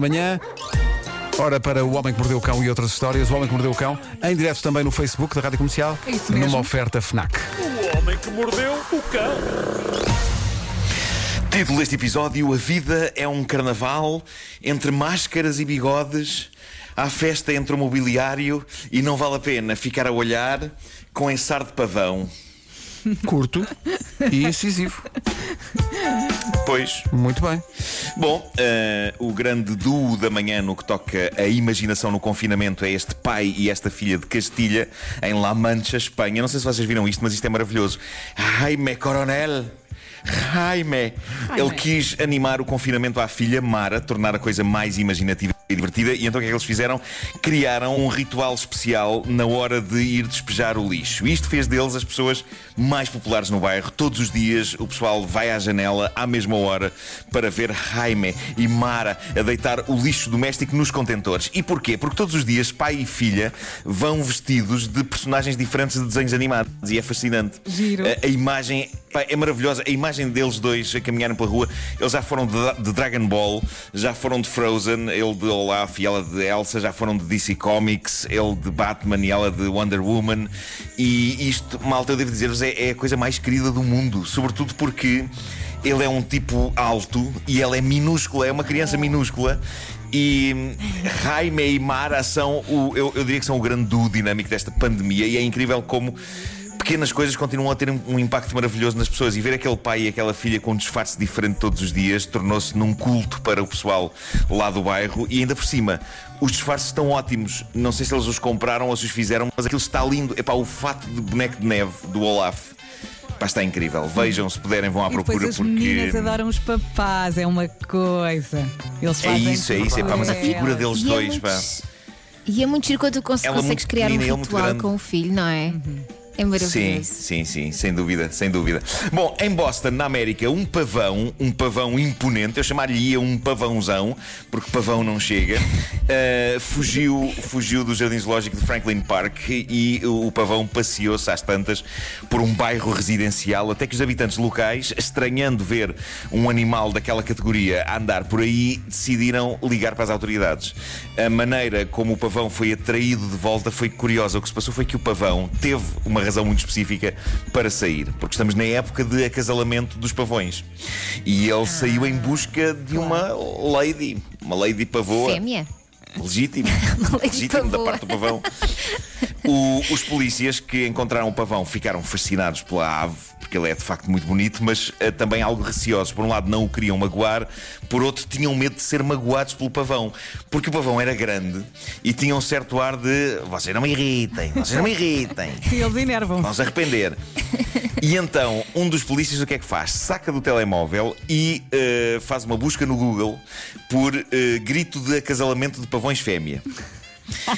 da manhã. Ora, para O Homem que Mordeu o Cão e outras histórias, O Homem que Mordeu o Cão, em direto também no Facebook da Rádio Comercial, É isso mesmo. numa oferta FNAC. O homem que mordeu o cão. Título deste episódio: A vida é um carnaval entre máscaras e bigodes. Há festa entre o mobiliário e não vale a pena ficar a olhar com ensar de pavão. Curto e incisivo. Pois. Muito bem. Bom, eh, o grande duo da manhã no que toca a imaginação no confinamento é este pai e esta filha de Castilha, em La Mancha, Espanha. Não sei se vocês viram isto, mas isto é maravilhoso. Jaime Coronel. Jaime. Ele quis animar o confinamento à filha Mara, tornar a coisa mais imaginativa e divertida. E então o que é que eles fizeram? Criaram um ritual especial na hora de ir despejar o lixo. E isto fez deles as pessoas mais populares no bairro. Todos os dias o pessoal vai à janela à mesma hora para ver Jaime e Mara a deitar o lixo doméstico nos contentores. E porquê? Porque todos os dias pai e filha vão vestidos de personagens diferentes de desenhos animados. E é fascinante. Giro. A, a imagem pá, é maravilhosa. A imagem deles dois a caminharem pela rua, eles já foram de, de Dragon Ball, já foram de Frozen, ele de Olaf e ela de Elsa, já foram de DC Comics, ele de Batman e ela de Wonder Woman. E isto, malta, eu devo dizer-vos, é, é a coisa mais querida do mundo. Sobretudo porque ele é um tipo alto e ela é minúscula, é uma criança minúscula. E Jaime e Mara são o, eu, eu diria que são o grande duo dinâmico desta pandemia e é incrível como pequenas coisas continuam a ter um impacto maravilhoso nas pessoas e ver aquele pai e aquela filha com um disfarce diferente todos os dias tornou-se num culto para o pessoal lá do bairro e ainda por cima os disfarces estão ótimos. Não sei se eles os compraram ou se os fizeram, mas aquilo está lindo. Epá, o fato de boneco de neve do Olaf. Pá, está incrível. Vejam, se puderem, vão à E depois procura as porque. meninas adoram os papás, é uma coisa. Eles É fazem isso, é isso. Epá, mas a figura deles E é dois, muito- pá. E é muito giro quando tu consegues muito criar um ritual com o filho, não é? É maravilhoso. Sim, sim, sim, sem dúvida, sem dúvida. Bom, em Boston, na América, um pavão, um pavão imponente, eu chamaria um pavãozão, porque pavão não chega, uh, fugiu, fugiu do Jardim Zoológico de Franklin Park e o, pavão passeou-se às tantas por um bairro residencial, até que os habitantes locais, estranhando ver um animal daquela categoria a andar por aí, decidiram ligar para as autoridades. A maneira como o pavão foi atraído de volta foi curiosa. O que se passou foi que o pavão teve uma razão muito específica para sair, porque estamos na época de acasalamento dos pavões. E ele saiu em busca de uma lady, uma lady pavoa. Fêmea. Legítimo. Legítimo da parte do pavão. O- os polícias que encontraram o pavão ficaram fascinados pela ave, porque ele é de facto muito bonito, mas eh, também algo receosos. Por um lado, não o queriam magoar, por outro, tinham medo de ser magoados pelo pavão, porque o pavão era grande e tinha um certo ar de vocês não me irritem, vocês não me irritem. Sim, eles enervam. Vão se arrepender. E então, um dos polícias o que é que faz? Saca do telemóvel e eh, faz uma busca no Google por eh, grito de acasalamento de pavões fêmea.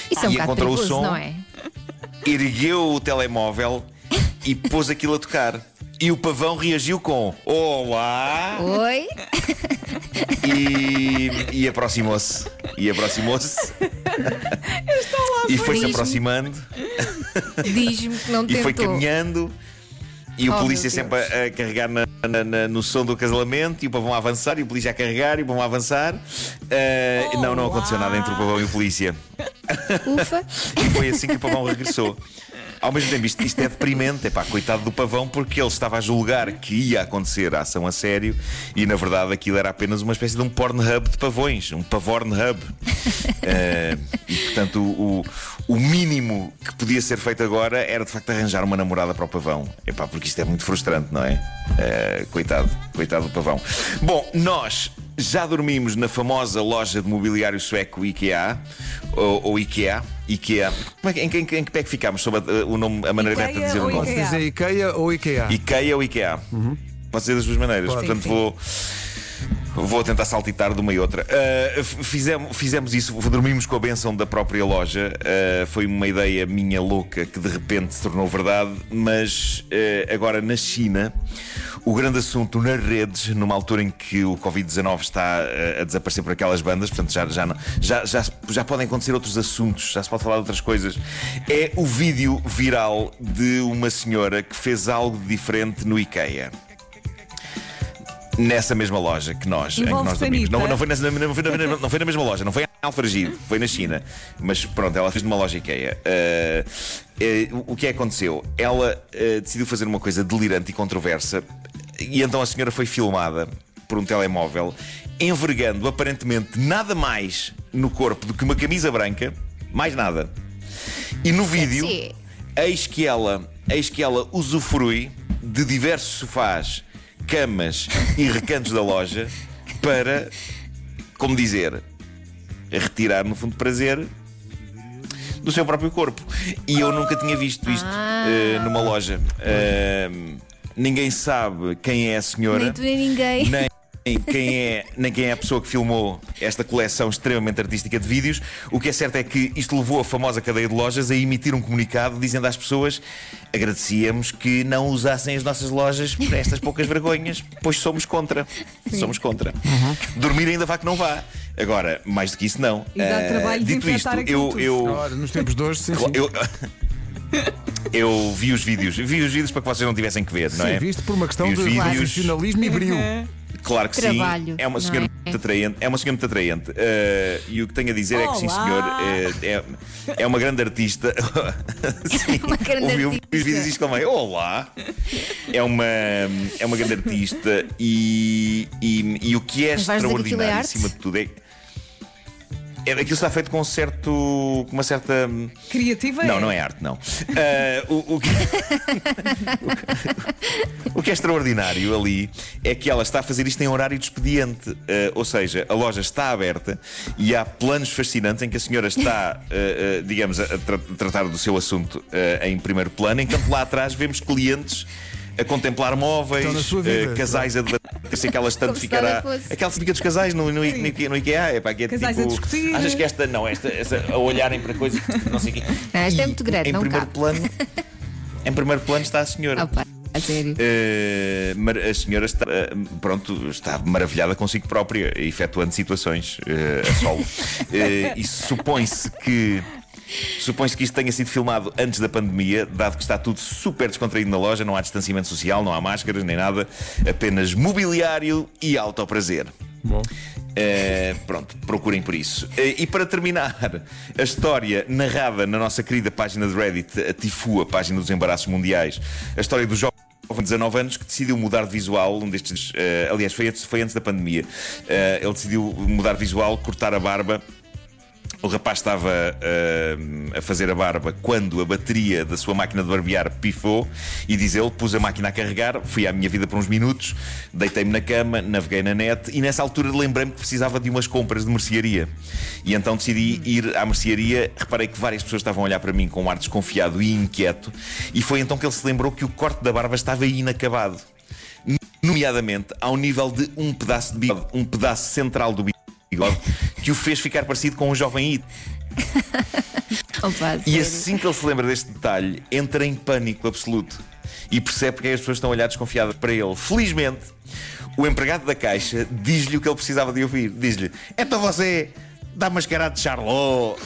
Isso é um E encontrou o perigoso, som. não é? Ergueu o telemóvel e pôs aquilo a tocar. E o pavão reagiu com Olá! Oi? E, e aproximou-se. E aproximou-se. e foi-se aproximando. Diz-me que não E foi tentou. caminhando. E o Oh, polícia sempre a, a carregar na- na- na- no som do acasalamento e o pavão a avançar, e o polícia a carregar e o pavão a avançar. Ah, não, não aconteceu nada entre o pavão e o polícia. Ufa. E foi assim que o pavão regressou. Ao mesmo tempo, isto, isto é deprimente, é pá, coitado do pavão, porque ele estava a julgar que ia acontecer a ação a sério e na verdade aquilo era apenas uma espécie de um Pornhub de pavões, um pavornhub. Eh, e portanto, o, o mínimo que podia ser feito agora era de facto arranjar uma namorada para o pavão. É pá, porque isto é muito frustrante, não é? Eh, coitado, coitado do pavão. Bom, nós já dormimos na famosa loja de mobiliário sueco IKEA, ou, ou IKEA. IKEA. Como é que- em, que- em, em que pé é que ficámos sobre a, o nome, a maneira correta de dizer o nome? Posso IKEA? dizer IKEA ou IKEA? IKEA ou IKEA? Pode ser das duas maneiras. Pode. Portanto, Sim, sim. vou. Vou tentar saltitar de uma e outra. Uh, f- fizemos, fizemos isso, dormimos com a benção da própria loja. Uh, foi uma ideia minha louca que de repente se tornou verdade. Mas uh, agora na China, o grande assunto nas redes, numa altura em que o Covid-19 está a desaparecer por aquelas bandas, portanto já, já, já, já, já podem acontecer outros assuntos, já se pode falar de outras coisas. É o vídeo viral de uma senhora que fez algo diferente no IKEA. Nessa mesma loja que nós, em que nós dormimos. Não, não, foi nessa- não foi na, não foi na mesma loja, não foi em Alfragide, foi na China. Mas pronto, ela fez numa loja IKEA. Uh, eh, o que é que aconteceu? Ela eh, decidiu fazer uma coisa delirante e controversa, e então a senhora foi filmada por um telemóvel, envergando aparentemente nada mais no corpo do que uma camisa branca, mais nada. E no vídeo, eis que ela, eis que ela usufrui de diversos sofás, camas e recantos da loja para, como dizer, retirar no fundo prazer do seu próprio corpo. E eu nunca tinha visto isto eh, numa loja. Eh, ninguém sabe quem é a senhora Nem tu nem ninguém. nem quem é, nem quem é a pessoa que filmou esta coleção extremamente artística de vídeos. O que é certo é que isto levou a famosa cadeia de lojas a emitir um comunicado dizendo às pessoas agradecíamos que não usassem as nossas lojas por estas poucas vergonhas, pois somos contra. Somos contra. Dormir ainda vá que não vá. Agora, mais do que isso, não. E dá Ah, trabalho dito isto, desinfetar aquilo eu, eu, Ora, nos tempos de hoje, sim, Eu, eu vi os vídeos, vi os vídeos para que vocês não tivessem que ver, não Sim, é? visto por uma questão Vi de os vídeos, profissionalismo e brilho. Claro que Trabalho, sim. É uma senhora é? muito atraente. É uma senhora muito atraente. Eh, e o que tenho a dizer é que sim, Olá. senhor, eh, é, é uma grande artista. sim, Uma grande ouvi os artista. vídeos e exclamei: Olá! É uma, é uma grande artista e, e, e o que é Mas que é extraordinário, acima de tudo, é. É, aquilo está feito com um certo. com uma certa. Criativa Não, é. não é arte, não. Ah, o, o que... o que é extraordinário ali é que ela está a fazer isto em horário de expediente. Ah, ou seja, a loja está aberta e há planos fascinantes em que a senhora está, ah, digamos, a, tra- tratar do seu assunto em primeiro plano, enquanto lá atrás vemos clientes. A contemplar móveis, vida, casais a debater-se aquelas tanto ficará. Aquela típica dos casais no, no, no, no IKEA, é para que é Casais a tipo, discutir. Achas que esta, não, esta, esta a olharem para coisas, não sei o quê. Não, esta é E muito grande, em não primeiro cabe. plano Em primeiro plano está a senhora. Opa, a sério. Mar- a senhora está, eh, pronto, está maravilhada consigo própria, efetuando situações eh, a solo. E supõe-se que. Supõe-se que isto tenha sido filmado antes da pandemia, dado que está tudo super descontraído na loja, não há distanciamento social, não há máscaras nem nada, apenas mobiliário e autoprazer. Bom. Eh, pronto, procurem por isso. Eh, e para terminar, a história narrada na nossa querida página de Reddit, a Tifu, a página dos embaraços mundiais, a história do jovem de 19 anos que decidiu mudar de visual, um destes, eh, aliás, foi antes, foi antes da pandemia. Eh, ele decidiu mudar de visual, cortar a barba. O rapaz estava ah, a fazer a barba quando a bateria da sua máquina de barbear pifou e diz ele, pus a máquina a carregar, fui à minha vida por uns minutos, deitei-me na cama, naveguei na net e nessa altura lembrei-me que precisava de umas compras de mercearia. E então decidi ir à mercearia, reparei que várias pessoas estavam a olhar para mim com um ar desconfiado e inquieto e foi então que ele se lembrou que o corte da barba estava inacabado. Nomeadamente ao nível de um pedaço de bigode, um pedaço central do bigode que o fez ficar parecido com um jovem It. Opa, E sério. assim que ele se lembra deste detalhe, entra em pânico absoluto e percebe porque que as pessoas estão a olhar desconfiadas para ele. Felizmente, o empregado da caixa diz-lhe o que ele precisava de ouvir. Diz-lhe: Então você dá mascarado de Charlot,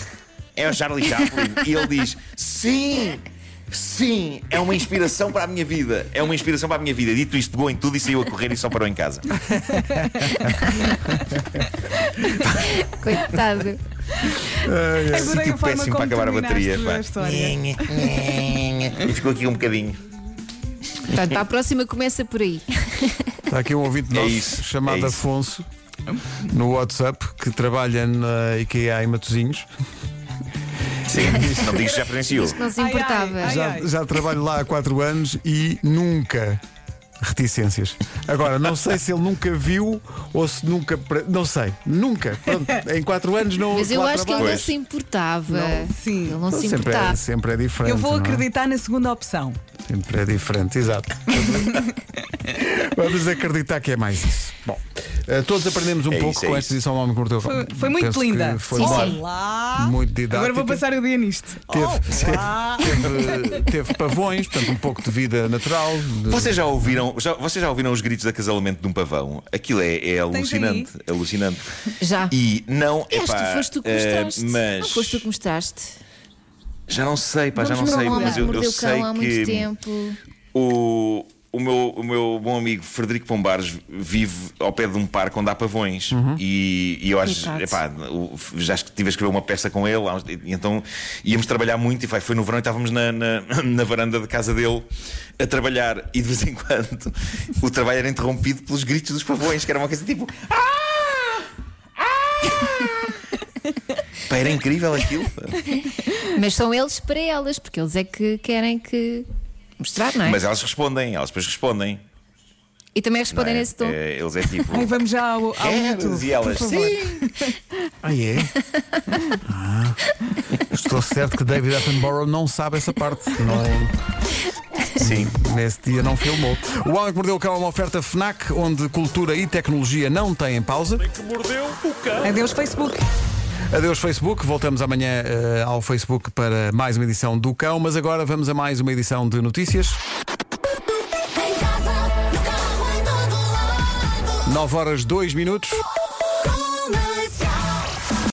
é o Charlie Chaplin. e ele diz: Sim! Sim, é uma inspiração para a minha vida. É uma inspiração para a minha vida. Dito isto, pegou em tudo e saiu a correr e só parou em casa. Coitado. Adorei Sítio péssimo para acabar a bateria. a. E ficou aqui um bocadinho. Portanto, para a próxima começa por aí. Está aqui um ouvinte É nosso isso, chamado é. Afonso no WhatsApp que trabalha na IKEA em Matosinhos. Sim, não digas que já presenciou. Não se importava. ai. Já, já trabalho lá há 4 anos e nunca reticências. Agora, não sei se ele nunca viu ou se nunca. pre- Não sei, nunca. Pronto, em 4 anos não. Mas eu lá acho que ele trabalho. não se importava. Sim. Ele não se Sempre é, importava. sempre é diferente. Eu vou não é? acreditar na segunda opção. Sempre é diferente, exato. Vamos acreditar que é mais isso. Bom, eh, todos aprendemos um É pouco isso, é com esta edição do Homem que Mordeu o Cão. Foi, foi muito linda. Foi Sim. Olá. Muito didática. Agora vou passar o dia nisto. Teve, teve, teve pavões, portanto, um pouco de vida natural. de- Vocês já ouviram, já, vocês já ouviram os gritos de acasalamento de um pavão? Aquilo é, é alucinante. Alucinante. Já. E não. Acho epá, foste tu que eh, mostraste. mas Não foste tu que mostraste. já não sei, pá, já não Vamos sei, mas eu, eu sei cão há muito que tempo. o o meu, o meu bom amigo Frederico Pombares vive ao pé de um parque onde há pavões. E, e eu acho, epá, já estive a escrever uma peça com ele, e então íamos trabalhar muito. E foi no verão e estávamos na, na, na varanda de casa dele a trabalhar. E de vez em quando o trabalho era interrompido pelos gritos dos pavões, que era uma coisa tipo. "Ah! Ah!" Pá, era incrível aquilo. Mas são eles para elas, porque eles é que querem que mostrar, não é? Mas elas respondem, elas depois respondem. E também respondem é? nesse tom. É, eles é tipo. Ai, vamos já ao, ao e elas, por favor. sim. Ah, é? Ah, estou certo que David Attenborough não sabe essa parte. Não, Sim. nesse dia não filmou. O Homem que Mordeu o Cão é uma oferta FNAC, onde cultura e tecnologia não têm pausa. Que mordeu o cão. Adeus, Facebook. Adeus Facebook, voltamos amanhã eh, ao Facebook para mais uma edição do Cão, mas agora vamos a mais uma edição de notícias. Em casa, no carro, em todo lado. 9 horas 2 minutos.